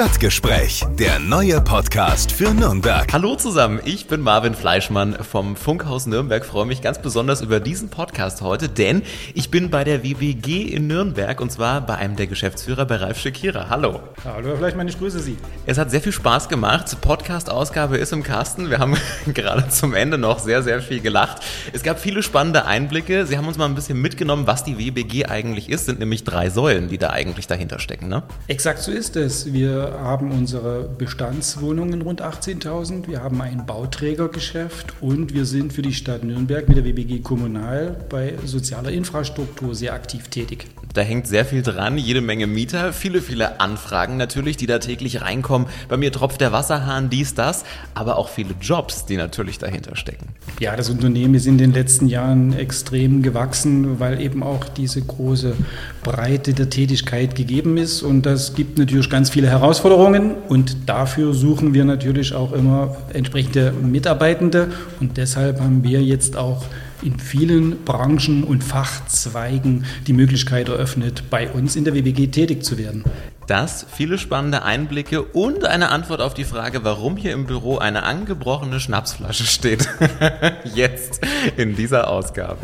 Stadtgespräch, der neue Podcast für Nürnberg. Hallo zusammen, ich bin Marvin Fleischmann vom Funkhaus Nürnberg. Freue mich ganz besonders über diesen Podcast heute, denn ich bin bei der WBG in Nürnberg und zwar bei einem der Geschäftsführer, bei Ralf Schekira. Hallo. Hallo, Herr Fleischmann, ich grüße Sie. Es hat sehr viel Spaß gemacht. Podcast-Ausgabe ist im Kasten. Wir haben gerade zum Ende noch sehr, sehr viel gelacht. Es gab viele spannende Einblicke. Sie haben uns mal ein bisschen mitgenommen, was die WBG eigentlich ist. Es sind nämlich drei Säulen, die da eigentlich dahinter stecken, ne? Exakt so ist es. Wir haben unsere Bestandswohnungen rund 18.000, wir haben ein Bauträgergeschäft und wir sind für die Stadt Nürnberg mit der WBG Kommunal bei sozialer Infrastruktur sehr aktiv tätig. Da hängt sehr viel dran, jede Menge Mieter, viele, viele Anfragen natürlich, die da täglich reinkommen. Bei mir tropft der Wasserhahn, dies, das, aber auch viele Jobs, die natürlich dahinter stecken. Ja, das Unternehmen ist in den letzten Jahren extrem gewachsen, weil eben auch diese große Breite der Tätigkeit gegeben ist und das gibt natürlich ganz viele Herausforderungen und dafür suchen wir natürlich auch immer entsprechende Mitarbeitende und deshalb haben wir jetzt auch in vielen Branchen und Fachzweigen die Möglichkeit eröffnet, bei uns in der WBG tätig zu werden. Das, viele spannende Einblicke und eine Antwort auf die Frage, warum hier im Büro eine angebrochene Schnapsflasche steht. Jetzt in dieser Ausgabe.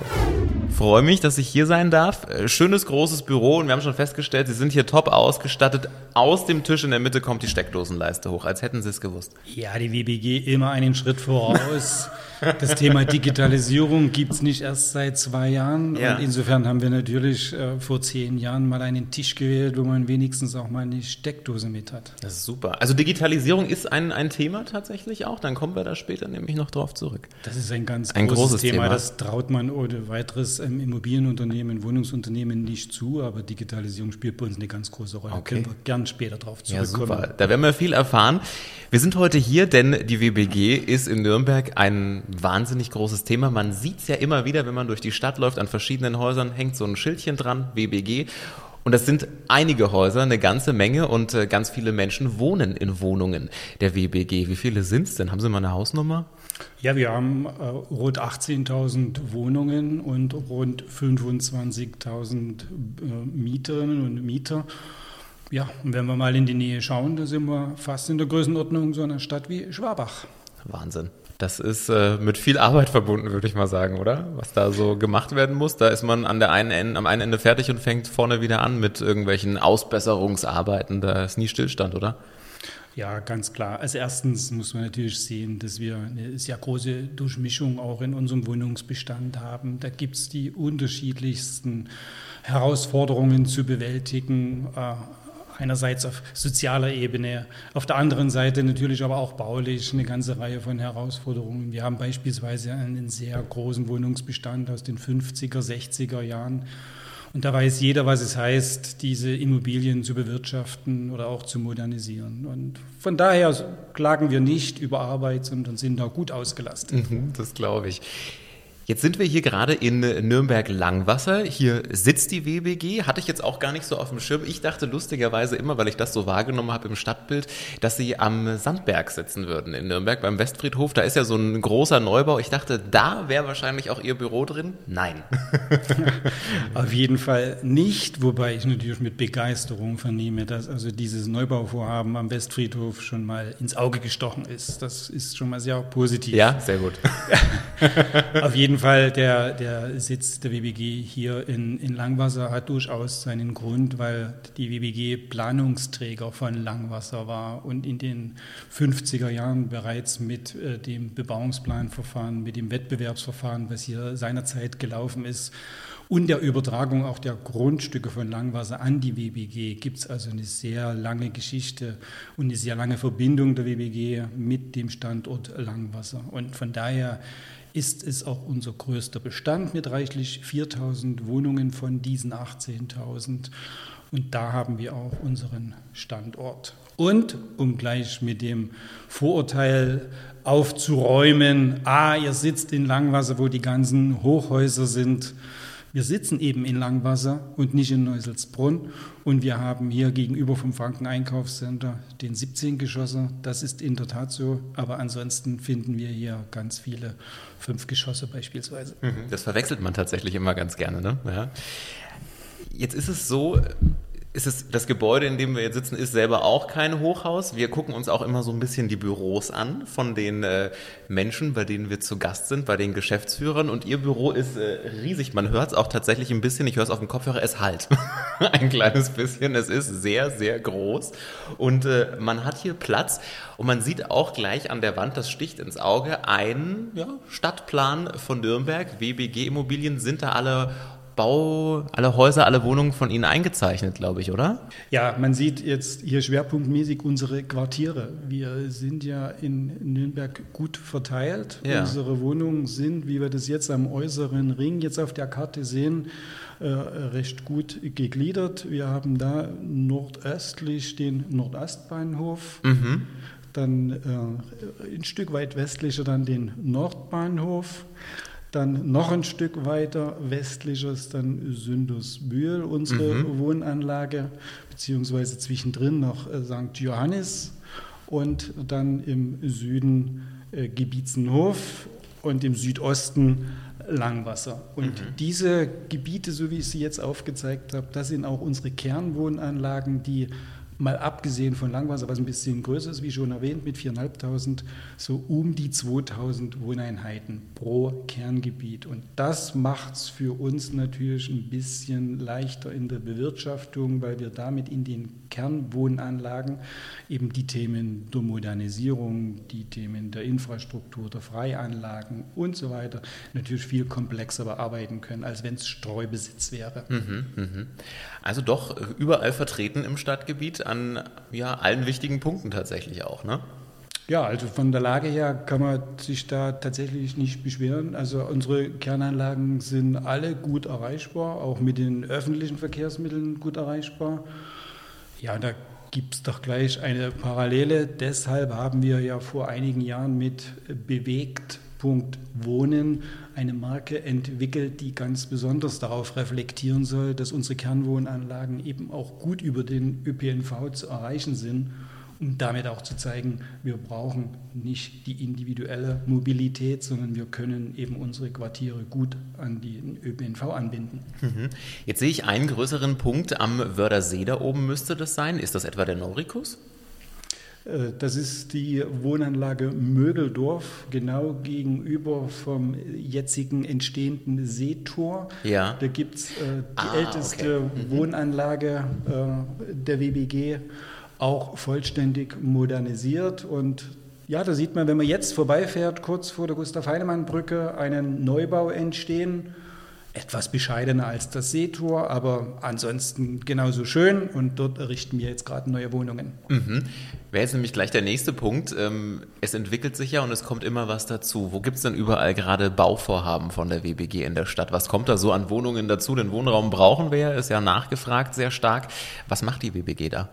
Freue mich, dass ich hier sein darf. Äh, schönes großes Büro und wir haben schon festgestellt, Sie sind hier top ausgestattet. Aus dem Tisch in der Mitte kommt die Steckdosenleiste hoch, als hätten Sie es gewusst. Ja, die WBG immer einen Schritt voraus. Das Thema Digitalisierung gibt es nicht erst seit zwei Jahren. Ja. Und insofern haben wir natürlich äh, vor zehn Jahren mal einen Tisch gewählt, wo man wenigstens auch mal eine Steckdose mit hat. Das ist super. Also Digitalisierung ist ein, ein Thema tatsächlich auch. Dann kommen wir da später nämlich noch drauf zurück. Das ist ein ganz ein großes, großes Thema. Thema. Das traut man ohne weiteres ähm, Immobilienunternehmen, Wohnungsunternehmen nicht zu. Aber Digitalisierung spielt bei uns eine ganz große Rolle. Okay. Können wir gern später drauf zurückkommen. Ja, super. Da werden wir viel erfahren. Wir sind heute hier, denn die WBG ist in Nürnberg ein wahnsinnig großes Thema. Man sieht es ja immer wieder, wenn man durch die Stadt läuft, an verschiedenen Häusern hängt so ein Schildchen dran, WBG. Und das sind einige Häuser, eine ganze Menge und äh, ganz viele Menschen wohnen in Wohnungen der WBG. Wie viele sind es denn? Haben Sie mal eine Hausnummer? Ja, wir haben äh, rund 18.000 Wohnungen und rund 25.000 äh, Mieterinnen und Mieter. Ja, und wenn wir mal in die Nähe schauen, da sind wir fast in der Größenordnung so einer Stadt wie Schwabach. Wahnsinn. Das ist äh, mit viel Arbeit verbunden, würde ich mal sagen, oder? Was da so gemacht werden muss. Da ist man an der einen Ende, am einen Ende fertig und fängt vorne wieder an mit irgendwelchen Ausbesserungsarbeiten. Da ist nie Stillstand, oder? Ja, ganz klar. Als erstens muss man natürlich sehen, dass wir eine sehr große Durchmischung auch in unserem Wohnungsbestand haben. Da gibt es die unterschiedlichsten Herausforderungen zu bewältigen. Äh, einerseits auf sozialer Ebene, auf der anderen Seite natürlich aber auch baulich eine ganze Reihe von Herausforderungen. Wir haben beispielsweise einen sehr großen Wohnungsbestand aus den 50er, 60er Jahren. Und da weiß jeder, was es heißt, diese Immobilien zu bewirtschaften oder auch zu modernisieren. Und von daher klagen wir nicht über Arbeit, sondern sind da gut ausgelastet. Mhm, das glaube ich. Jetzt sind wir hier gerade in Nürnberg-Langwasser. Hier sitzt die WBG. Hatte ich jetzt auch gar nicht so auf dem Schirm. Ich dachte lustigerweise immer, weil ich das so wahrgenommen habe im Stadtbild, dass sie am Sandberg sitzen würden in Nürnberg beim Westfriedhof. Da ist ja so ein großer Neubau. Ich dachte, da wäre wahrscheinlich auch ihr Büro drin. Nein. auf jeden Fall nicht, wobei ich natürlich mit Begeisterung vernehme, dass also dieses Neubauvorhaben am Westfriedhof schon mal ins Auge gestochen ist. Das ist schon mal sehr positiv. Ja, sehr gut. auf jeden jeden Fall, der, der Sitz der WBG hier in, in Langwasser hat durchaus seinen Grund, weil die WBG Planungsträger von Langwasser war und in den 50er Jahren bereits mit äh, dem Bebauungsplanverfahren, mit dem Wettbewerbsverfahren, was hier seinerzeit gelaufen ist, und der Übertragung auch der Grundstücke von Langwasser an die WBG gibt es also eine sehr lange Geschichte und eine sehr lange Verbindung der WBG mit dem Standort Langwasser. Und von daher ist es auch unser größter Bestand mit reichlich 4000 Wohnungen von diesen 18.000. Und da haben wir auch unseren Standort. Und um gleich mit dem Vorurteil aufzuräumen, ah, ihr sitzt in Langwasser, wo die ganzen Hochhäuser sind, wir sitzen eben in Langwasser und nicht in Neuselsbrunn. Und wir haben hier gegenüber vom Franken Einkaufscenter den 17 Geschosse. Das ist in der Tat so. Aber ansonsten finden wir hier ganz viele fünf Geschosse beispielsweise. Mhm. Das verwechselt man tatsächlich immer ganz gerne. Ne? Ja. Jetzt ist es so, ist es, das Gebäude, in dem wir jetzt sitzen, ist selber auch kein Hochhaus. Wir gucken uns auch immer so ein bisschen die Büros an von den äh, Menschen, bei denen wir zu Gast sind, bei den Geschäftsführern. Und ihr Büro ist äh, riesig. Man hört es auch tatsächlich ein bisschen. Ich höre es auf dem Kopfhörer. Es halt ein kleines bisschen. Es ist sehr, sehr groß. Und äh, man hat hier Platz. Und man sieht auch gleich an der Wand, das sticht ins Auge, ein ja, Stadtplan von Nürnberg. WBG Immobilien sind da alle Bau, alle Häuser, alle Wohnungen von Ihnen eingezeichnet, glaube ich, oder? Ja, man sieht jetzt hier schwerpunktmäßig unsere Quartiere. Wir sind ja in Nürnberg gut verteilt. Ja. Unsere Wohnungen sind, wie wir das jetzt am äußeren Ring jetzt auf der Karte sehen, äh, recht gut gegliedert. Wir haben da nordöstlich den Nordostbahnhof. Mhm. Dann äh, ein Stück weit westlicher dann den Nordbahnhof. Dann noch ein Stück weiter westlicher ist dann Sündusbühl, unsere mhm. Wohnanlage, beziehungsweise zwischendrin noch äh, St. Johannes und dann im Süden äh, Gebietsenhof und im Südosten Langwasser. Und mhm. diese Gebiete, so wie ich sie jetzt aufgezeigt habe, das sind auch unsere Kernwohnanlagen, die mal abgesehen von Langwasser, was ein bisschen größer ist, wie schon erwähnt, mit 4.500, so um die 2.000 Wohneinheiten pro Kerngebiet. Und das macht es für uns natürlich ein bisschen leichter in der Bewirtschaftung, weil wir damit in den Kernwohnanlagen eben die Themen der Modernisierung, die Themen der Infrastruktur, der Freianlagen und so weiter natürlich viel komplexer bearbeiten können, als wenn es Streubesitz wäre. Mhm, mh. Also doch überall vertreten im Stadtgebiet an ja, allen wichtigen Punkten tatsächlich auch, ne? Ja, also von der Lage her kann man sich da tatsächlich nicht beschweren. Also unsere Kernanlagen sind alle gut erreichbar, auch mit den öffentlichen Verkehrsmitteln gut erreichbar. Ja, da gibt es doch gleich eine Parallele. Deshalb haben wir ja vor einigen Jahren mit Bewegt Punkt Wohnen eine Marke entwickelt, die ganz besonders darauf reflektieren soll, dass unsere Kernwohnanlagen eben auch gut über den ÖPNV zu erreichen sind um damit auch zu zeigen, wir brauchen nicht die individuelle Mobilität, sondern wir können eben unsere Quartiere gut an den ÖPNV anbinden. Mhm. Jetzt sehe ich einen größeren Punkt am Wördersee da oben müsste das sein. Ist das etwa der Norikus? Äh, das ist die Wohnanlage Mögeldorf, genau gegenüber vom jetzigen entstehenden Seetor. Ja. Da gibt es äh, die ah, älteste okay. mhm. Wohnanlage äh, der WBG auch vollständig modernisiert. Und ja, da sieht man, wenn man jetzt vorbeifährt, kurz vor der Gustav-Heinemann-Brücke, einen Neubau entstehen. Etwas bescheidener als das Seetor, aber ansonsten genauso schön. Und dort errichten wir jetzt gerade neue Wohnungen. Mhm. Wäre jetzt nämlich gleich der nächste Punkt. Ähm, es entwickelt sich ja und es kommt immer was dazu. Wo gibt es denn überall gerade Bauvorhaben von der WBG in der Stadt? Was kommt da so an Wohnungen dazu? Den Wohnraum brauchen wir, ist ja nachgefragt sehr stark. Was macht die WBG da?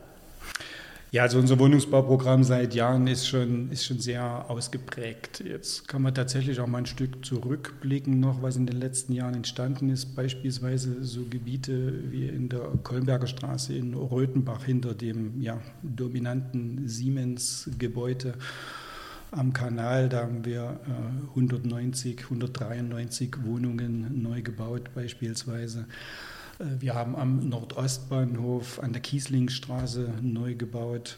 Ja, also unser Wohnungsbauprogramm seit Jahren ist schon, ist schon sehr ausgeprägt. Jetzt kann man tatsächlich auch mal ein Stück zurückblicken, noch was in den letzten Jahren entstanden ist. Beispielsweise so Gebiete wie in der Kolmberger Straße in Röthenbach hinter dem ja, dominanten Siemens-Gebäude am Kanal. Da haben wir äh, 190, 193 Wohnungen neu gebaut beispielsweise. Äh, wir haben am Nordostbahnhof an der Kieslingstraße neu gebaut.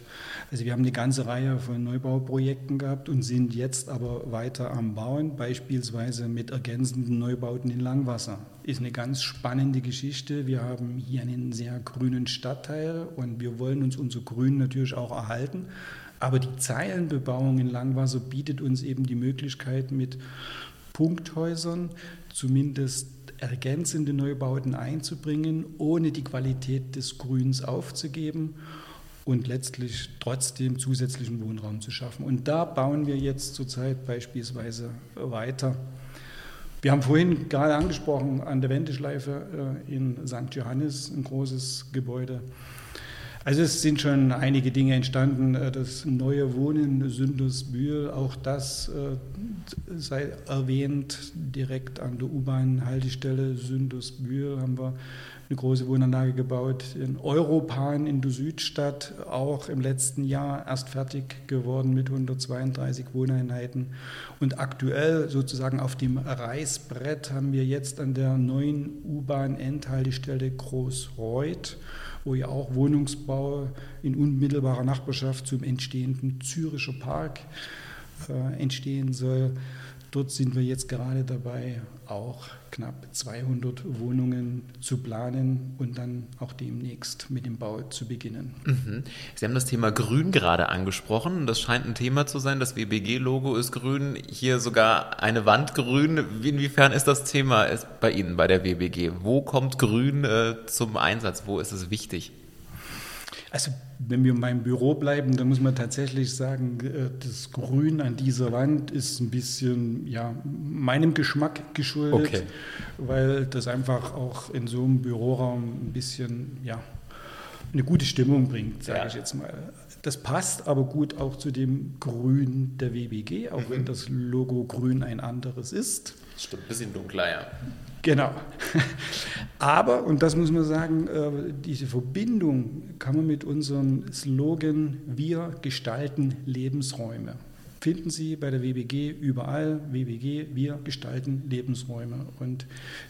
Also wir haben eine ganze Reihe von Neubauprojekten gehabt und sind jetzt aber weiter am Bauen, beispielsweise mit ergänzenden Neubauten in Langwasser. Ist eine ganz spannende Geschichte. Wir haben hier einen sehr grünen Stadtteil und wir wollen uns unser Grün natürlich auch erhalten. Aber die Zeilenbebauung in Langwasser bietet uns eben die Möglichkeit mit Punkthäusern zumindest ergänzende Neubauten einzubringen, ohne die Qualität des Grüns aufzugeben und letztlich trotzdem zusätzlichen Wohnraum zu schaffen. Und da bauen wir jetzt zurzeit beispielsweise weiter. Wir haben vorhin gerade angesprochen, an der Wendeschleife äh, in St. Johannes ein großes Gebäude also es sind schon einige Dinge entstanden. Äh, das neue Wohnen Sündusbühl, auch das äh, sei erwähnt, direkt an der U-Bahn-Haltestelle Sündusbühl haben wir eine große Wohnanlage gebaut. In Europan in der Südstadt auch im letzten Jahr erst fertig geworden mit 132 Wohneinheiten. Und aktuell sozusagen auf dem Reißbrett haben wir jetzt an der neuen U-Bahn-Endhaltestelle Großreuth wo ja auch Wohnungsbau in unmittelbarer Nachbarschaft zum entstehenden Züricher Park äh, entstehen soll. Dort sind wir jetzt gerade dabei, auch knapp 200 Wohnungen zu planen und dann auch demnächst mit dem Bau zu beginnen. Mhm. Sie haben das Thema Grün gerade angesprochen. Das scheint ein Thema zu sein. Das WBG-Logo ist grün, hier sogar eine Wand grün. Inwiefern ist das Thema bei Ihnen bei der WBG? Wo kommt Grün äh, zum Einsatz? Wo ist es wichtig? Also wenn wir in meinem Büro bleiben, dann muss man tatsächlich sagen, äh, das Grün an dieser Wand ist ein bisschen ja, meinem Geschmack geschuldet, okay. weil das einfach auch in so einem Büroraum ein bisschen ja, eine gute Stimmung bringt, sage ja. ich jetzt mal. Das passt aber gut auch zu dem Grün der WBG, auch mhm. wenn das Logo Grün ein anderes ist. Stimmt, ein bisschen dunkler, ja. Genau. Aber, und das muss man sagen, äh, diese Verbindung kann man mit unserem Slogan Wir gestalten Lebensräume finden Sie bei der WBG überall. WBG, wir gestalten Lebensräume. Und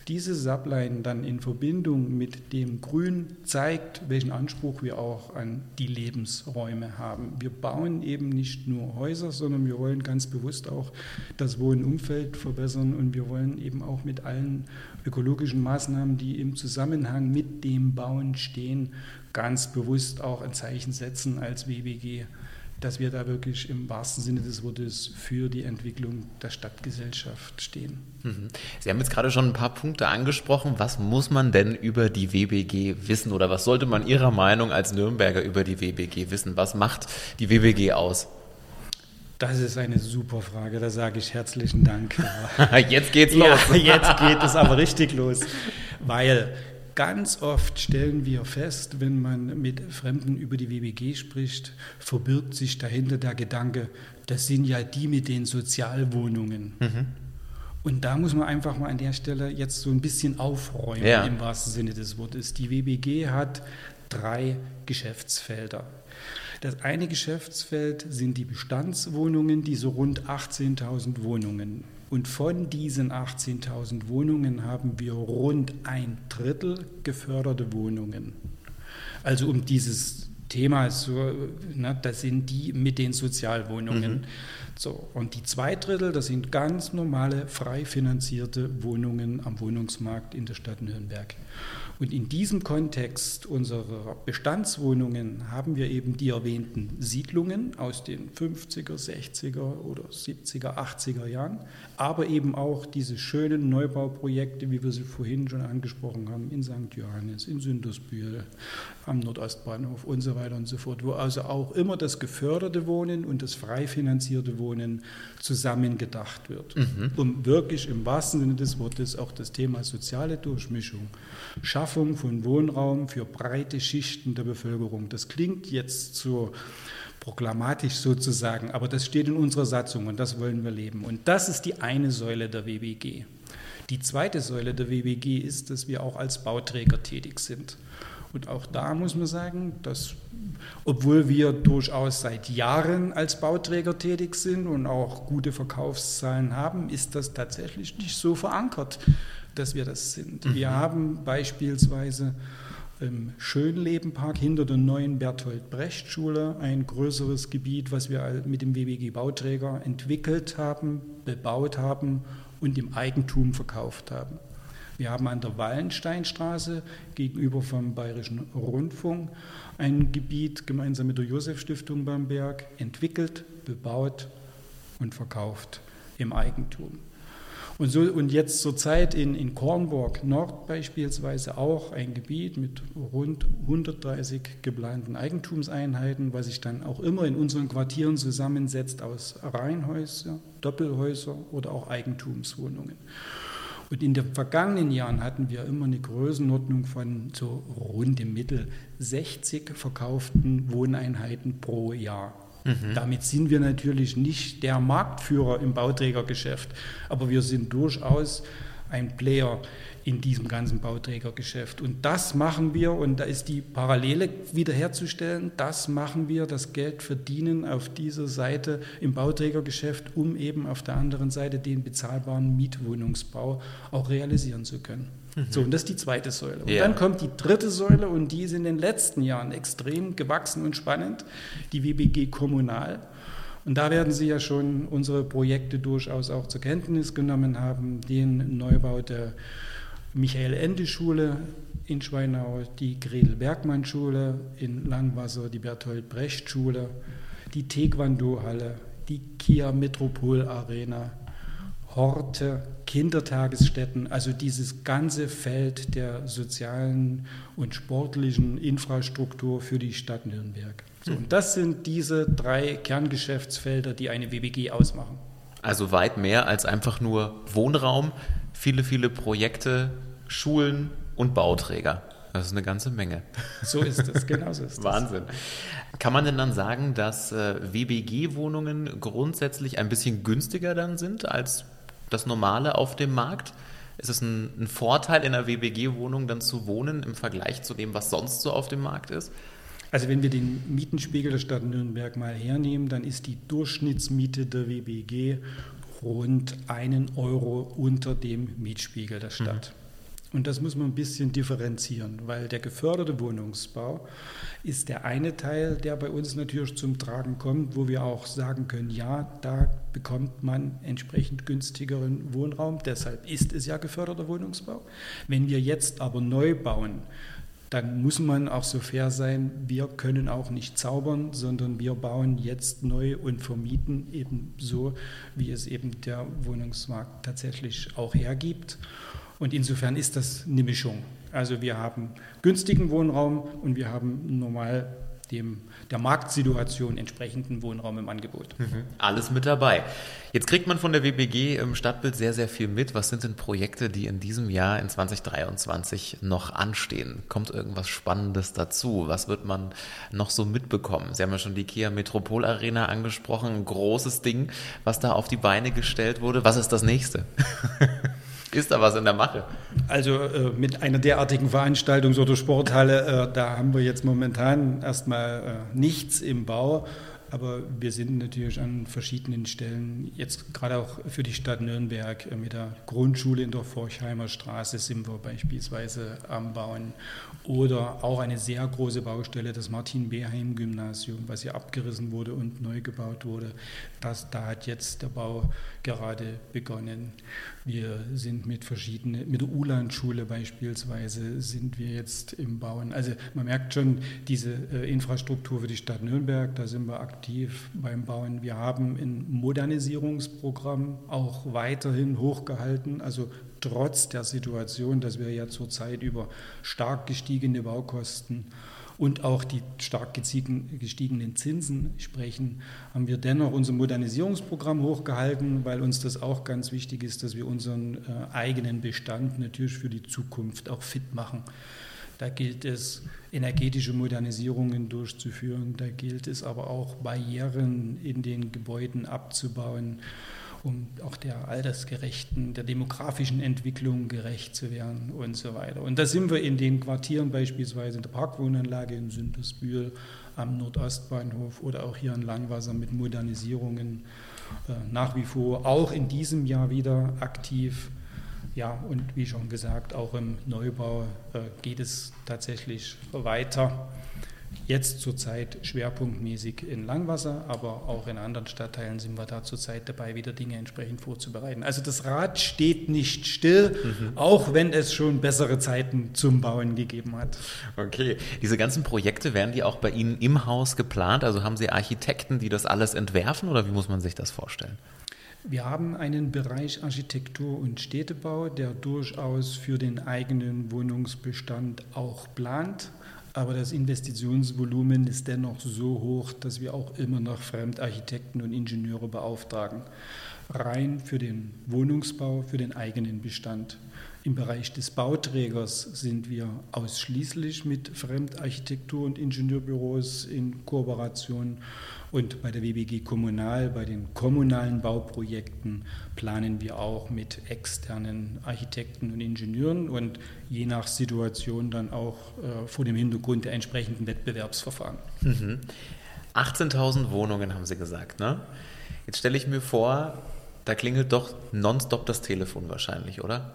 diese Subline dann in Verbindung mit dem Grün zeigt, welchen Anspruch wir auch an die Lebensräume haben. Wir bauen eben nicht nur Häuser, sondern wir wollen ganz bewusst auch das Wohnumfeld verbessern und wir wollen eben auch mit allen ökologischen Maßnahmen, die im Zusammenhang mit dem Bauen stehen, ganz bewusst auch ein Zeichen setzen als WBG dass wir da wirklich im wahrsten Sinne des Wortes für die Entwicklung der Stadtgesellschaft stehen. Mhm. Sie haben jetzt gerade schon ein paar Punkte angesprochen. Was muss man denn über die WBG wissen oder was sollte man Ihrer Meinung als Nürnberger über die WBG wissen? Was macht die WBG aus? Das ist eine super Frage, da sage ich herzlichen Dank. jetzt geht's los. Ja, jetzt geht es aber richtig los, weil Ganz oft stellen wir fest, wenn man mit Fremden über die WBG spricht, verbirgt sich dahinter der Gedanke, das sind ja die mit den Sozialwohnungen. Mhm. Und da muss man einfach mal an der Stelle jetzt so ein bisschen aufräumen ja. im wahrsten Sinne des Wortes. Die WBG hat drei Geschäftsfelder. Das eine Geschäftsfeld sind die Bestandswohnungen, diese rund 18.000 Wohnungen. Und von diesen 18.000 Wohnungen haben wir rund ein Drittel geförderte Wohnungen. Also um dieses Thema, so, ne, das sind die mit den Sozialwohnungen. Mhm. So, und die zwei Drittel, das sind ganz normale, frei finanzierte Wohnungen am Wohnungsmarkt in der Stadt Nürnberg. Und in diesem Kontext unserer Bestandswohnungen haben wir eben die erwähnten Siedlungen aus den 50er, 60er oder 70er, 80er Jahren, aber eben auch diese schönen Neubauprojekte, wie wir sie vorhin schon angesprochen haben, in St. Johannes, in Sündersbühl, am Nordostbahnhof und so weiter und so fort, wo also auch immer das geförderte Wohnen und das frei finanzierte Wohnen zusammengedacht wird, mhm. um wirklich im wahrsten Sinne des Wortes auch das Thema soziale Durchmischung, Schaffung von Wohnraum für breite Schichten der Bevölkerung. Das klingt jetzt so proklamatisch sozusagen, aber das steht in unserer Satzung und das wollen wir leben. Und das ist die eine Säule der WBG. Die zweite Säule der WBG ist, dass wir auch als Bauträger tätig sind. Und auch da muss man sagen, dass obwohl wir durchaus seit Jahren als Bauträger tätig sind und auch gute Verkaufszahlen haben, ist das tatsächlich nicht so verankert, dass wir das sind. Mhm. Wir haben beispielsweise im Schönlebenpark hinter der neuen Berthold Brecht Schule ein größeres Gebiet, was wir mit dem WBG Bauträger entwickelt haben, bebaut haben und im Eigentum verkauft haben. Wir haben an der Wallensteinstraße gegenüber vom Bayerischen Rundfunk ein Gebiet gemeinsam mit der Josef Stiftung Bamberg entwickelt, bebaut und verkauft im Eigentum. Und, so, und jetzt zurzeit in, in Kornburg Nord beispielsweise auch ein Gebiet mit rund 130 geplanten Eigentumseinheiten, was sich dann auch immer in unseren Quartieren zusammensetzt aus Reihenhäusern, Doppelhäuser oder auch Eigentumswohnungen. Und in den vergangenen Jahren hatten wir immer eine Größenordnung von so rund im Mittel 60 verkauften Wohneinheiten pro Jahr. Mhm. Damit sind wir natürlich nicht der Marktführer im Bauträgergeschäft, aber wir sind durchaus ein Player in diesem ganzen Bauträgergeschäft. Und das machen wir, und da ist die Parallele wiederherzustellen, das machen wir, das Geld verdienen auf dieser Seite im Bauträgergeschäft, um eben auf der anderen Seite den bezahlbaren Mietwohnungsbau auch realisieren zu können. Mhm. So, und das ist die zweite Säule. Und ja. dann kommt die dritte Säule, und die ist in den letzten Jahren extrem gewachsen und spannend, die WBG Kommunal. Und da werden Sie ja schon unsere Projekte durchaus auch zur Kenntnis genommen haben, den Neubau der Michael-Ende-Schule in Schweinau, die Gretel-Bergmann-Schule in Langwasser, die Bertolt-Brecht-Schule, die Taekwondo-Halle, die Kia Metropol Arena, Horte, Kindertagesstätten, also dieses ganze Feld der sozialen und sportlichen Infrastruktur für die Stadt Nürnberg. So, und das sind diese drei Kerngeschäftsfelder, die eine WBG ausmachen. Also weit mehr als einfach nur Wohnraum, viele, viele Projekte, Schulen und Bauträger. Das ist eine ganze Menge. So ist es, genau so ist es. Wahnsinn. Kann man denn dann sagen, dass äh, WBG-Wohnungen grundsätzlich ein bisschen günstiger dann sind als das Normale auf dem Markt? Ist es ein, ein Vorteil, in einer WBG-Wohnung dann zu wohnen im Vergleich zu dem, was sonst so auf dem Markt ist? Also wenn wir den Mietenspiegel der Stadt Nürnberg mal hernehmen, dann ist die Durchschnittsmiete der WBG rund einen Euro unter dem Mietspiegel der Stadt. Mhm. Und das muss man ein bisschen differenzieren, weil der geförderte Wohnungsbau ist der eine Teil, der bei uns natürlich zum Tragen kommt, wo wir auch sagen können, ja, da bekommt man entsprechend günstigeren Wohnraum. Deshalb ist es ja geförderter Wohnungsbau. Wenn wir jetzt aber neu bauen, dann muss man auch so fair sein, wir können auch nicht zaubern, sondern wir bauen jetzt neu und vermieten eben so, wie es eben der Wohnungsmarkt tatsächlich auch hergibt. Und insofern ist das eine Mischung. Also wir haben günstigen Wohnraum und wir haben normal dem, der Marktsituation entsprechenden Wohnraum im Angebot. Mhm. Alles mit dabei. Jetzt kriegt man von der WBG im Stadtbild sehr, sehr viel mit. Was sind denn Projekte, die in diesem Jahr, in 2023, noch anstehen? Kommt irgendwas Spannendes dazu? Was wird man noch so mitbekommen? Sie haben ja schon die Kia Metropol Arena angesprochen, ein großes Ding, was da auf die Beine gestellt wurde. Was ist das nächste? Ist da was in der Mache? Also äh, mit einer derartigen Veranstaltung, so der Sporthalle, äh, da haben wir jetzt momentan erstmal äh, nichts im Bau. Aber wir sind natürlich an verschiedenen Stellen, jetzt gerade auch für die Stadt Nürnberg, äh, mit der Grundschule in der Forchheimer Straße sind wir beispielsweise am Bauen. Oder auch eine sehr große Baustelle, das Martin-Beheim-Gymnasium, was hier abgerissen wurde und neu gebaut wurde. Das, da hat jetzt der Bau gerade begonnen. Wir sind mit verschiedenen, mit der Uland-Schule beispielsweise sind wir jetzt im Bauen. Also man merkt schon diese äh, Infrastruktur für die Stadt Nürnberg, da sind wir aktiv beim Bauen. Wir haben ein Modernisierungsprogramm auch weiterhin hochgehalten, also trotz der Situation, dass wir ja zurzeit über stark gestiegene Baukosten und auch die stark gestiegenen Zinsen sprechen, haben wir dennoch unser Modernisierungsprogramm hochgehalten, weil uns das auch ganz wichtig ist, dass wir unseren äh, eigenen Bestand natürlich für die Zukunft auch fit machen. Da gilt es, energetische Modernisierungen durchzuführen, da gilt es aber auch, Barrieren in den Gebäuden abzubauen um auch der altersgerechten, der demografischen Entwicklung gerecht zu werden und so weiter. Und da sind wir in den Quartieren beispielsweise in der Parkwohnanlage in Sündersbühl am Nordostbahnhof oder auch hier in Langwasser mit Modernisierungen äh, nach wie vor auch in diesem Jahr wieder aktiv. Ja, und wie schon gesagt, auch im Neubau äh, geht es tatsächlich weiter. Jetzt zurzeit schwerpunktmäßig in Langwasser, aber auch in anderen Stadtteilen sind wir da zurzeit dabei, wieder Dinge entsprechend vorzubereiten. Also das Rad steht nicht still, mhm. auch wenn es schon bessere Zeiten zum Bauen gegeben hat. Okay, diese ganzen Projekte werden die auch bei Ihnen im Haus geplant? Also haben Sie Architekten, die das alles entwerfen oder wie muss man sich das vorstellen? Wir haben einen Bereich Architektur und Städtebau, der durchaus für den eigenen Wohnungsbestand auch plant. Aber das Investitionsvolumen ist dennoch so hoch, dass wir auch immer noch Fremdarchitekten und Ingenieure beauftragen. Rein für den Wohnungsbau, für den eigenen Bestand. Im Bereich des Bauträgers sind wir ausschließlich mit Fremdarchitektur- und Ingenieurbüros in Kooperation. Und bei der WBG Kommunal, bei den kommunalen Bauprojekten, planen wir auch mit externen Architekten und Ingenieuren und je nach Situation dann auch äh, vor dem Hintergrund der entsprechenden Wettbewerbsverfahren. Mhm. 18.000 Wohnungen haben Sie gesagt, ne? Jetzt stelle ich mir vor, da klingelt doch nonstop das Telefon wahrscheinlich, oder?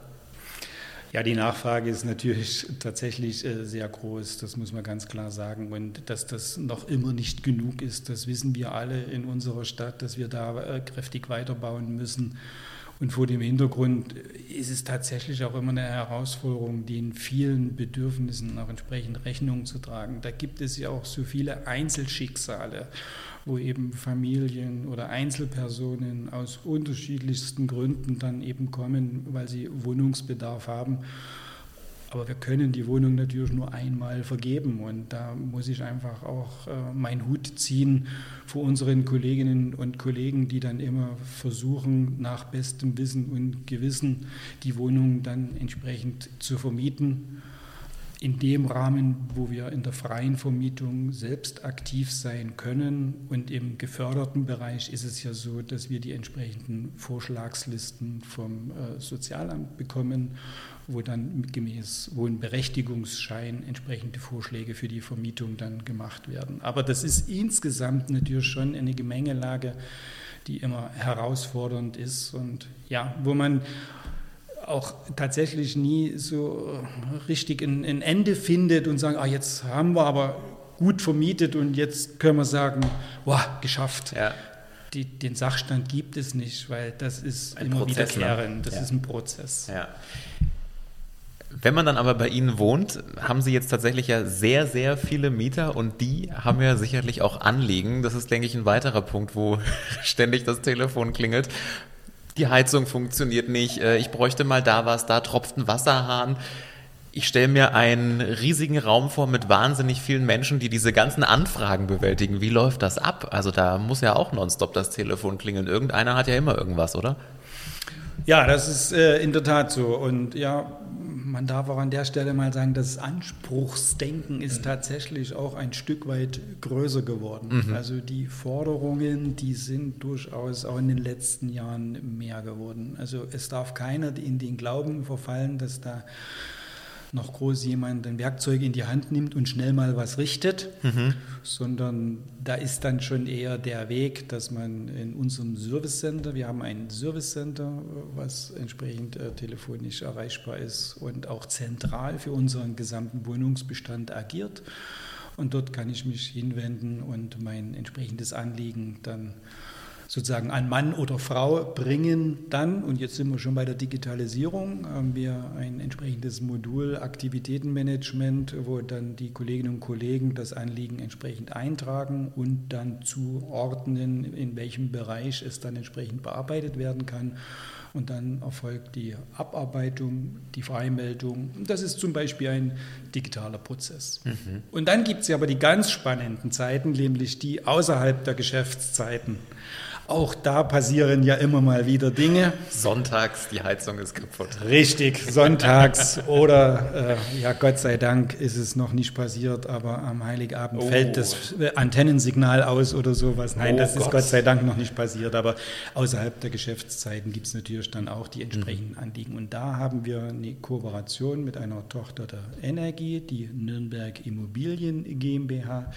Ja, die Nachfrage ist natürlich tatsächlich äh, sehr groß, das muss man ganz klar sagen. Und dass das noch immer nicht genug ist, das wissen wir alle in unserer Stadt, dass wir da äh, kräftig weiterbauen müssen. Und vor dem Hintergrund ist es tatsächlich auch immer eine Herausforderung, den vielen Bedürfnissen auch entsprechend Rechnung zu tragen. Da gibt es ja auch so viele Einzelschicksale wo eben Familien oder Einzelpersonen aus unterschiedlichsten Gründen dann eben kommen, weil sie Wohnungsbedarf haben. Aber wir können die Wohnung natürlich nur einmal vergeben. Und da muss ich einfach auch äh, meinen Hut ziehen vor unseren Kolleginnen und Kollegen, die dann immer versuchen, nach bestem Wissen und Gewissen die Wohnung dann entsprechend zu vermieten in dem Rahmen, wo wir in der freien Vermietung selbst aktiv sein können. Und im geförderten Bereich ist es ja so, dass wir die entsprechenden Vorschlagslisten vom äh, Sozialamt bekommen, wo dann gemäß Wohnberechtigungsschein entsprechende Vorschläge für die Vermietung dann gemacht werden. Aber das ist insgesamt natürlich schon eine Gemengelage, die immer herausfordernd ist und ja, wo man auch tatsächlich nie so richtig ein, ein Ende findet und sagen, ah, jetzt haben wir aber gut vermietet und jetzt können wir sagen, wow, geschafft. Ja. Die, den Sachstand gibt es nicht, weil das ist ein immer Prozess, ne? wiederkehrend. Das ja. ist ein Prozess. Ja. Wenn man dann aber bei Ihnen wohnt, haben Sie jetzt tatsächlich ja sehr, sehr viele Mieter und die haben ja sicherlich auch Anliegen. Das ist, denke ich, ein weiterer Punkt, wo ständig das Telefon klingelt die Heizung funktioniert nicht, äh, ich bräuchte mal da was, da tropft ein Wasserhahn. Ich stelle mir einen riesigen Raum vor mit wahnsinnig vielen Menschen, die diese ganzen Anfragen bewältigen. Wie läuft das ab? Also da muss ja auch nonstop das Telefon klingeln. Irgendeiner hat ja immer irgendwas, oder? Ja, das ist äh, in der Tat so. Und ja, man darf auch an der Stelle mal sagen, das Anspruchsdenken ist tatsächlich auch ein Stück weit größer geworden. Mhm. Also die Forderungen, die sind durchaus auch in den letzten Jahren mehr geworden. Also es darf keiner in den Glauben verfallen, dass da noch groß jemand ein Werkzeug in die Hand nimmt und schnell mal was richtet, mhm. sondern da ist dann schon eher der Weg, dass man in unserem Service Center, wir haben ein Service Center, was entsprechend äh, telefonisch erreichbar ist und auch zentral für unseren gesamten Wohnungsbestand agiert. Und dort kann ich mich hinwenden und mein entsprechendes Anliegen dann sozusagen an Mann oder Frau bringen dann, und jetzt sind wir schon bei der Digitalisierung, haben wir ein entsprechendes Modul Aktivitätenmanagement, wo dann die Kolleginnen und Kollegen das Anliegen entsprechend eintragen und dann zuordnen, in welchem Bereich es dann entsprechend bearbeitet werden kann. Und dann erfolgt die Abarbeitung, die Freimeldung. Das ist zum Beispiel ein digitaler Prozess. Mhm. Und dann gibt es ja aber die ganz spannenden Zeiten, nämlich die außerhalb der Geschäftszeiten. Auch da passieren ja immer mal wieder Dinge. Sonntags, die Heizung ist kaputt. Richtig, sonntags oder äh, ja, Gott sei Dank ist es noch nicht passiert, aber am Heiligabend oh. fällt das Antennensignal aus oder sowas. Nein, oh das Gott. ist Gott sei Dank noch nicht passiert, aber außerhalb der Geschäftszeiten gibt es natürlich dann auch die entsprechenden mhm. Anliegen. Und da haben wir eine Kooperation mit einer Tochter der Energie, die Nürnberg Immobilien GmbH.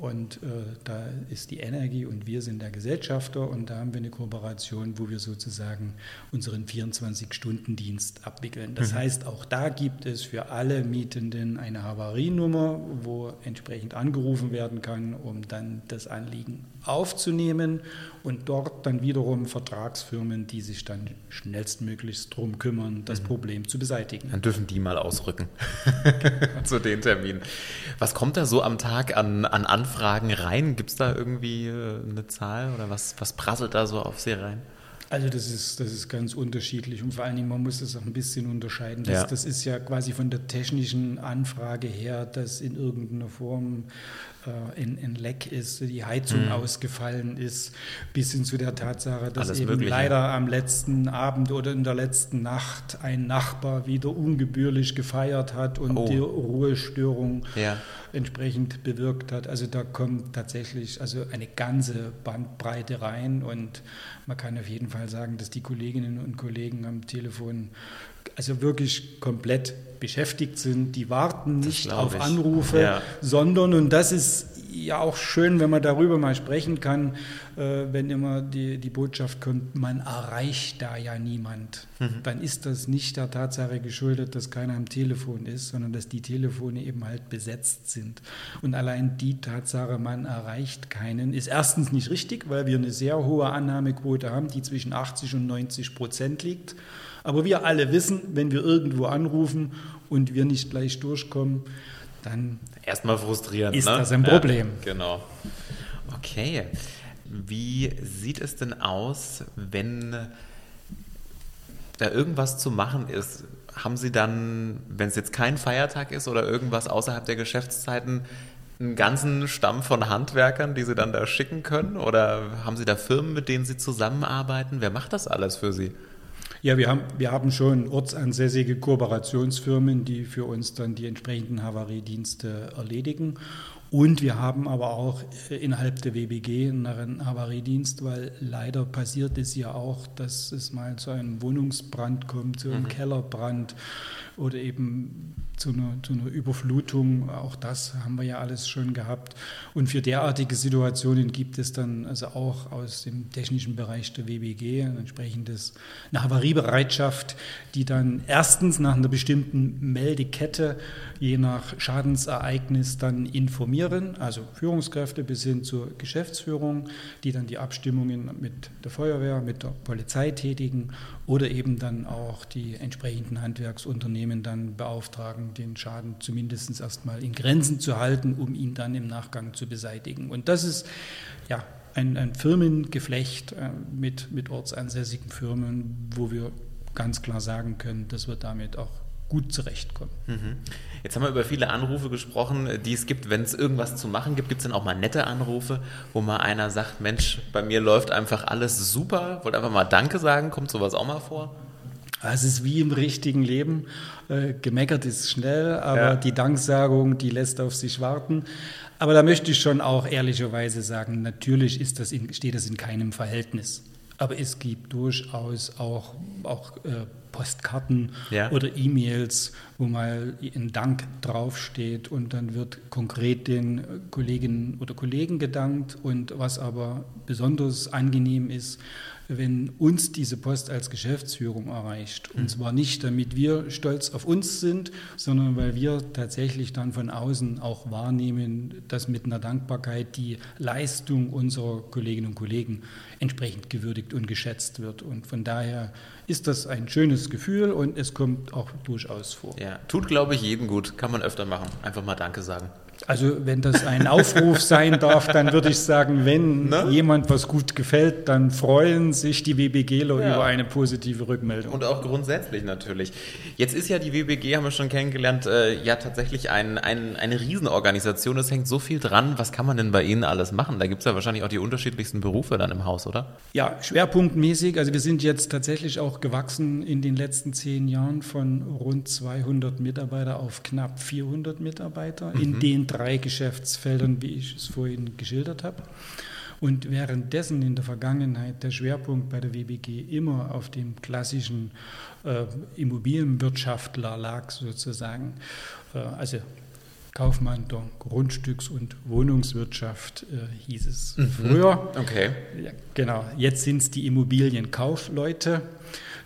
Und äh, da ist die Energie und wir sind der Gesellschafter und da haben wir eine Kooperation, wo wir sozusagen unseren 24-Stunden-Dienst abwickeln. Das mhm. heißt, auch da gibt es für alle Mietenden eine Havarienummer, wo entsprechend angerufen werden kann, um dann das Anliegen aufzunehmen und dort dann wiederum Vertragsfirmen, die sich dann schnellstmöglichst darum kümmern, das mhm. Problem zu beseitigen. Dann dürfen die mal ausrücken zu den Terminen. Was kommt da so am Tag an, an Anfragen rein? Gibt es da irgendwie äh, eine Zahl oder was, was prasselt da so auf Sie rein? Also das ist, das ist ganz unterschiedlich und vor allen Dingen, man muss das auch ein bisschen unterscheiden. Das, ja. das ist ja quasi von der technischen Anfrage her, dass in irgendeiner Form ein, ein, Leck ist, die Heizung mhm. ausgefallen ist, bis hin zu der Tatsache, dass Alles eben Mögliche. leider am letzten Abend oder in der letzten Nacht ein Nachbar wieder ungebührlich gefeiert hat und Oh. die Ruhestörung Ja. entsprechend bewirkt hat. Also da kommt tatsächlich also eine ganze Bandbreite rein und man kann auf jeden Fall sagen, dass die Kolleginnen und Kollegen am Telefon also wirklich komplett beschäftigt sind. Die warten nicht auf ich. Anrufe, Ja. sondern, und das ist ja auch schön, wenn man darüber mal sprechen kann, äh, wenn immer die, die Botschaft kommt, man erreicht da ja niemand. Mhm. Dann ist das nicht der Tatsache geschuldet, dass keiner am Telefon ist, sondern dass die Telefone eben halt besetzt sind. Und allein die Tatsache, man erreicht keinen, ist erstens nicht richtig, weil wir eine sehr hohe Annahmequote haben, die zwischen 80 und 90 Prozent liegt. Aber wir alle wissen, wenn wir irgendwo anrufen und wir nicht gleich durchkommen, dann Erstmal frustrierend. Ist ne? das ein Problem. Ja, genau. Okay. Wie sieht es denn aus, wenn da irgendwas zu machen ist? Haben Sie dann, wenn es jetzt kein Feiertag ist oder irgendwas außerhalb der Geschäftszeiten, einen ganzen Stamm von Handwerkern, die Sie dann da schicken können? Oder haben Sie da Firmen, mit denen Sie zusammenarbeiten? Wer macht das alles für Sie? Ja, wir haben, wir haben schon ortsansässige Kooperationsfirmen, die für uns dann die entsprechenden Havariedienste erledigen. Und wir haben aber auch äh, innerhalb der WBG einen Havariedienst, weil leider passiert es ja auch, dass es mal zu einem Wohnungsbrand kommt, zu einem Kellerbrand oder eben zu einer, zu einer Überflutung. Auch das haben wir ja alles schon gehabt. Und für derartige Situationen gibt es dann also auch aus dem technischen Bereich der WBG ein entsprechendes, eine Havariebereitschaft, die dann erstens nach einer bestimmten Meldekette je nach Schadensereignis dann informieren, also Führungskräfte bis hin zur Geschäftsführung, die dann die Abstimmungen mit der Feuerwehr, mit der Polizei tätigen oder eben dann auch die entsprechenden Handwerksunternehmen dann beauftragen, den Schaden zumindest erstmal in Grenzen zu halten, um ihn dann im Nachgang zu beseitigen. Und das ist ja ein, ein Firmengeflecht äh, mit, mit ortsansässigen Firmen, wo wir ganz klar sagen können, dass wir damit auch gut zurechtkommen. Mhm. Jetzt haben wir über viele Anrufe gesprochen, die es gibt, wenn es irgendwas zu machen gibt. Gibt es dann auch mal nette Anrufe, wo mal einer sagt, Mensch, bei mir läuft einfach alles super, wollte einfach mal Danke sagen, kommt sowas auch mal vor? Es ist wie im richtigen Leben. Äh, gemeckert ist schnell, aber Ja. die Danksagung, die lässt auf sich warten. Aber da möchte ich schon auch ehrlicherweise sagen, natürlich ist das in, steht das in keinem Verhältnis. Aber es gibt durchaus auch, auch äh, Postkarten Ja. oder E-Mails, wo mal ein Dank draufsteht und dann wird konkret den Kolleginnen oder Kollegen gedankt. Und was aber besonders angenehm ist, wenn uns diese Post als Geschäftsführung erreicht. Und zwar nicht, damit wir stolz auf uns sind, sondern weil wir tatsächlich dann von außen auch wahrnehmen, dass mit einer Dankbarkeit die Leistung unserer Kolleginnen und Kollegen entsprechend gewürdigt und geschätzt wird. Und von daher ist das ein schönes Gefühl und es kommt auch durchaus vor. Ja, tut, glaube ich, jedem gut. Kann man öfter machen. Einfach mal Danke sagen. Also wenn das ein Aufruf sein darf, dann würde ich sagen, wenn Ne? jemand was gut gefällt, dann freuen sich die WBGler Ja. über eine positive Rückmeldung. Und auch grundsätzlich natürlich. Jetzt ist ja die WBG, haben wir schon kennengelernt, äh, ja tatsächlich ein, ein, eine Riesenorganisation. Es hängt so viel dran. Was kann man denn bei Ihnen alles machen? Da gibt es ja wahrscheinlich auch die unterschiedlichsten Berufe dann im Haus, oder? Ja, schwerpunktmäßig. Also wir sind jetzt tatsächlich auch gewachsen in den letzten zehn Jahren von rund 200 Mitarbeiter auf knapp 400 Mitarbeiter in den drei Geschäftsfeldern, wie ich es vorhin geschildert habe. Und währenddessen in der Vergangenheit der Schwerpunkt bei der WBG immer auf dem klassischen äh, Immobilienwirtschaftler lag sozusagen, äh, also Kaufmann der Grundstücks- und Wohnungswirtschaft äh, hieß es früher. Okay. Ja, genau, jetzt sind es die Immobilienkaufleute.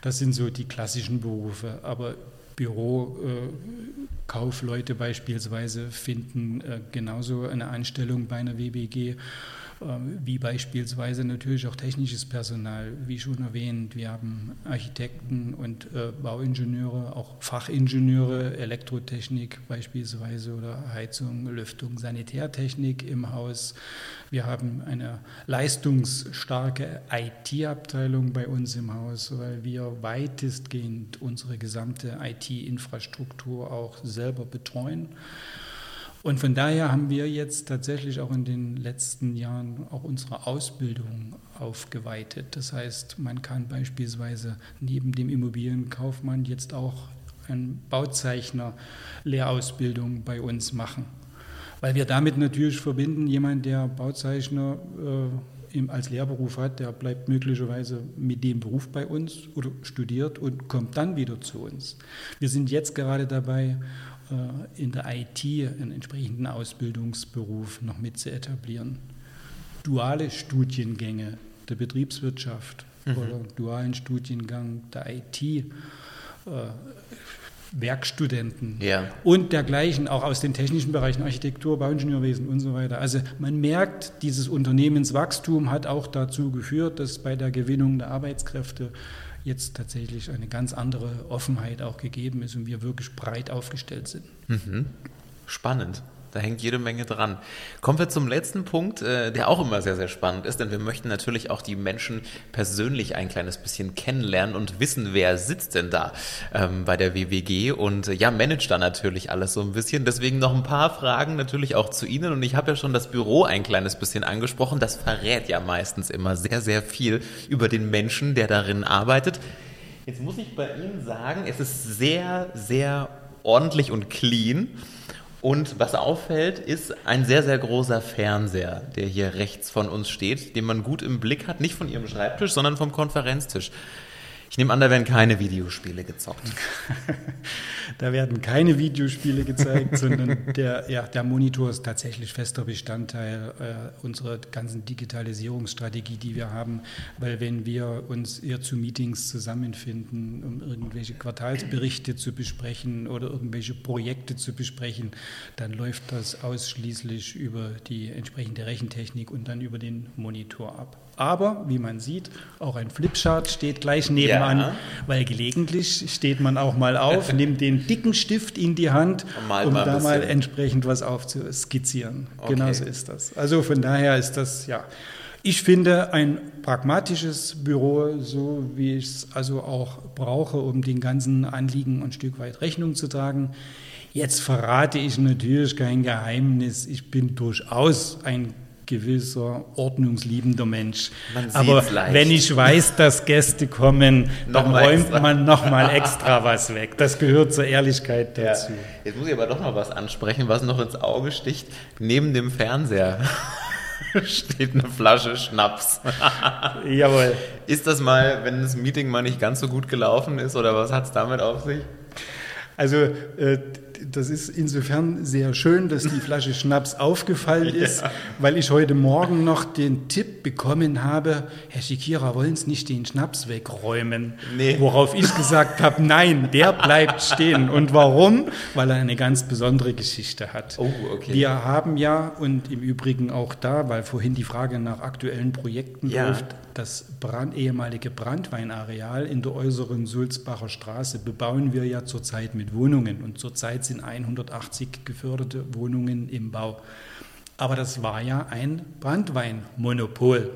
Das sind so die klassischen Berufe. Aber Bürokaufleute beispielsweise finden äh, genauso eine Anstellung bei einer WBG äh, wie beispielsweise natürlich auch technisches Personal, wie schon erwähnt. Wir haben Architekten und äh, Bauingenieure, auch Fachingenieure, Elektrotechnik beispielsweise oder Heizung, Lüftung, Sanitärtechnik im Haus. Wir haben eine leistungsstarke IT-Abteilung bei uns im Haus, weil wir weitestgehend unsere gesamte IT-Infrastruktur auch selber betreuen. Und von daher haben wir jetzt tatsächlich auch in den letzten Jahren auch unsere Ausbildung aufgeweitet. Das heißt, man kann beispielsweise neben dem Immobilienkaufmann jetzt auch eine Bauzeichner-Lehrausbildung bei uns machen. Weil wir damit natürlich verbinden, jemand, der Bauzeichner äh, als Lehrberuf hat, der bleibt möglicherweise mit dem Beruf bei uns oder studiert und kommt dann wieder zu uns. Wir sind jetzt gerade dabei, in der IT einen entsprechenden Ausbildungsberuf noch mit zu etablieren. Duale Studiengänge der Betriebswirtschaft mhm. oder dualen Studiengang der IT, äh, Werkstudenten ja. und dergleichen, auch aus den technischen Bereichen, Architektur, Bauingenieurwesen und so weiter. Also man merkt, dieses Unternehmenswachstum hat auch dazu geführt, dass bei der Gewinnung der Arbeitskräfte jetzt tatsächlich eine ganz andere Offenheit auch gegeben ist und wir wirklich breit aufgestellt sind. Mhm. Spannend. Da hängt jede Menge dran. Kommen wir zum letzten Punkt, äh, der auch immer sehr, sehr spannend ist, denn wir möchten natürlich auch die Menschen persönlich ein kleines bisschen kennenlernen und wissen, wer sitzt denn da ähm, bei der WWG und äh, ja, managt da natürlich alles so ein bisschen. Deswegen noch ein paar Fragen natürlich auch zu Ihnen und ich habe ja schon das Büro ein kleines bisschen angesprochen. Das verrät ja meistens immer sehr, sehr viel über den Menschen, der darin arbeitet. Jetzt muss ich bei Ihnen sagen, es ist sehr, sehr ordentlich und clean. Und was auffällt, ist ein sehr, sehr großer Fernseher, der hier rechts von uns steht, den man gut im Blick hat, nicht von Ihrem Schreibtisch, sondern vom Konferenztisch. Ich nehme an, da werden keine Videospiele gezockt. da werden keine Videospiele gezeigt, sondern der, ja, der Monitor ist tatsächlich fester Bestandteil äh, unserer ganzen Digitalisierungsstrategie, die wir haben. Weil wenn wir uns eher zu Meetings zusammenfinden, um irgendwelche Quartalsberichte zu besprechen oder irgendwelche Projekte zu besprechen, dann läuft das ausschließlich über die entsprechende Rechentechnik und dann über den Monitor ab. Aber, wie man sieht, auch ein Flipchart steht gleich nebenan, ja. weil gelegentlich steht man auch mal auf, nimmt den dicken Stift in die Hand, um da mal entsprechend was aufzuskizzieren. Okay. Genau so ist das. Also von daher ist das, ja, ich finde ein pragmatisches Büro, so wie ich es also auch brauche, um den ganzen Anliegen ein Stück weit Rechnung zu tragen. Jetzt verrate ich natürlich kein Geheimnis. Ich bin durchaus ein gewisser ordnungsliebender Mensch. Aber leicht. wenn ich weiß, dass Gäste kommen, dann räumt extra. man nochmal extra was weg. Das gehört zur Ehrlichkeit dazu. Ja. Jetzt muss ich aber doch noch was ansprechen, was noch ins Auge sticht. Neben dem Fernseher steht eine Flasche Schnaps. Jawohl. Ist das mal, wenn das Meeting mal nicht ganz so gut gelaufen ist oder was hat es damit auf sich? Also äh, das ist insofern sehr schön, dass die Flasche Schnaps aufgefallen ist, ja. weil ich heute Morgen noch den Tipp bekommen habe, Herr Schikira, wollen Sie nicht den Schnaps wegräumen? Nee. Worauf ich gesagt habe, nein, der bleibt stehen. Und warum? Weil er eine ganz besondere Geschichte hat. Oh, okay. Wir haben ja, und im Übrigen auch da, weil vorhin die Frage nach aktuellen Projekten ja. läuft, das Brand, ehemalige Brandweinareal in der äußeren Sulzbacher Straße bebauen wir ja zurzeit mit Wohnungen und zurzeit sind 180 geförderte Wohnungen im Bau. Aber das war ja ein Brandweinmonopol.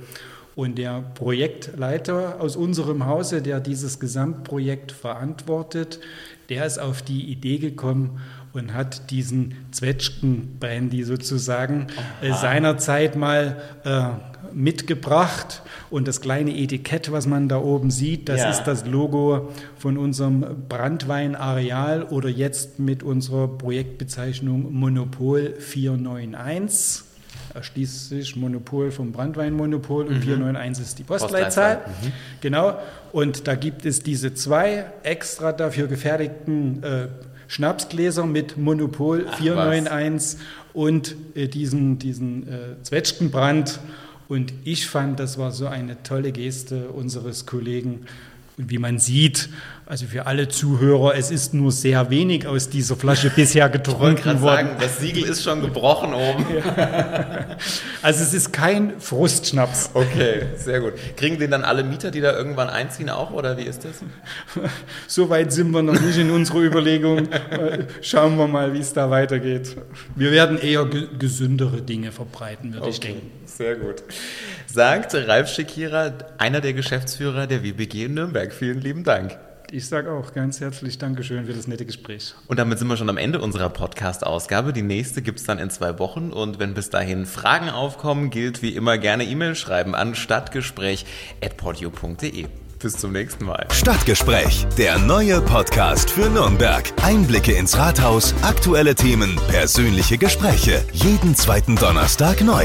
Und der Projektleiter aus unserem Hause, der dieses Gesamtprojekt verantwortet, der ist auf die Idee gekommen und hat diesen Zwetschgen-Brandy sozusagen äh, seinerzeit mal äh, mitgebracht. Und das kleine Etikett, was man da oben sieht, das ja. ist das Logo von unserem Brandweinareal oder jetzt mit unserer Projektbezeichnung Monopol 491 erschließt sich Monopol vom Brandweinmonopol und mhm. 491 ist die Postleitzahl. Postleitzahl. Mhm. Genau. Und da gibt es diese zwei extra dafür gefertigten äh, Schnapsgläser mit Monopol Ach, 491 was. und äh, diesen, diesen äh, Zwetschgenbrand und ich fand, das war so eine tolle Geste unseres Kollegen. Und wie man sieht, also für alle Zuhörer, es ist nur sehr wenig aus dieser Flasche bisher getrunken worden. Sagen, das Siegel ist schon gebrochen oben. Ja. Also es ist kein Frustschnaps. Okay, sehr gut. Kriegen den dann alle Mieter, die da irgendwann einziehen, auch oder wie ist das? So weit sind wir noch nicht in unserer Überlegung. Schauen wir mal, wie es da weitergeht. Wir werden eher gesündere Dinge verbreiten, würde okay, ich denken. Sehr gut. Sagt Ralf Schekira, einer der Geschäftsführer der WBG in Nürnberg. Vielen lieben Dank. Ich sage auch ganz herzlich Dankeschön für das nette Gespräch. Und damit sind wir schon am Ende unserer Podcast-Ausgabe. Die nächste gibt's dann in zwei Wochen. Und wenn bis dahin Fragen aufkommen, gilt wie immer gerne E-Mail schreiben an stadtgespräch.podio.de. Bis zum nächsten Mal. Stadtgespräch, der neue Podcast für Nürnberg. Einblicke ins Rathaus, aktuelle Themen, persönliche Gespräche. Jeden zweiten Donnerstag neu.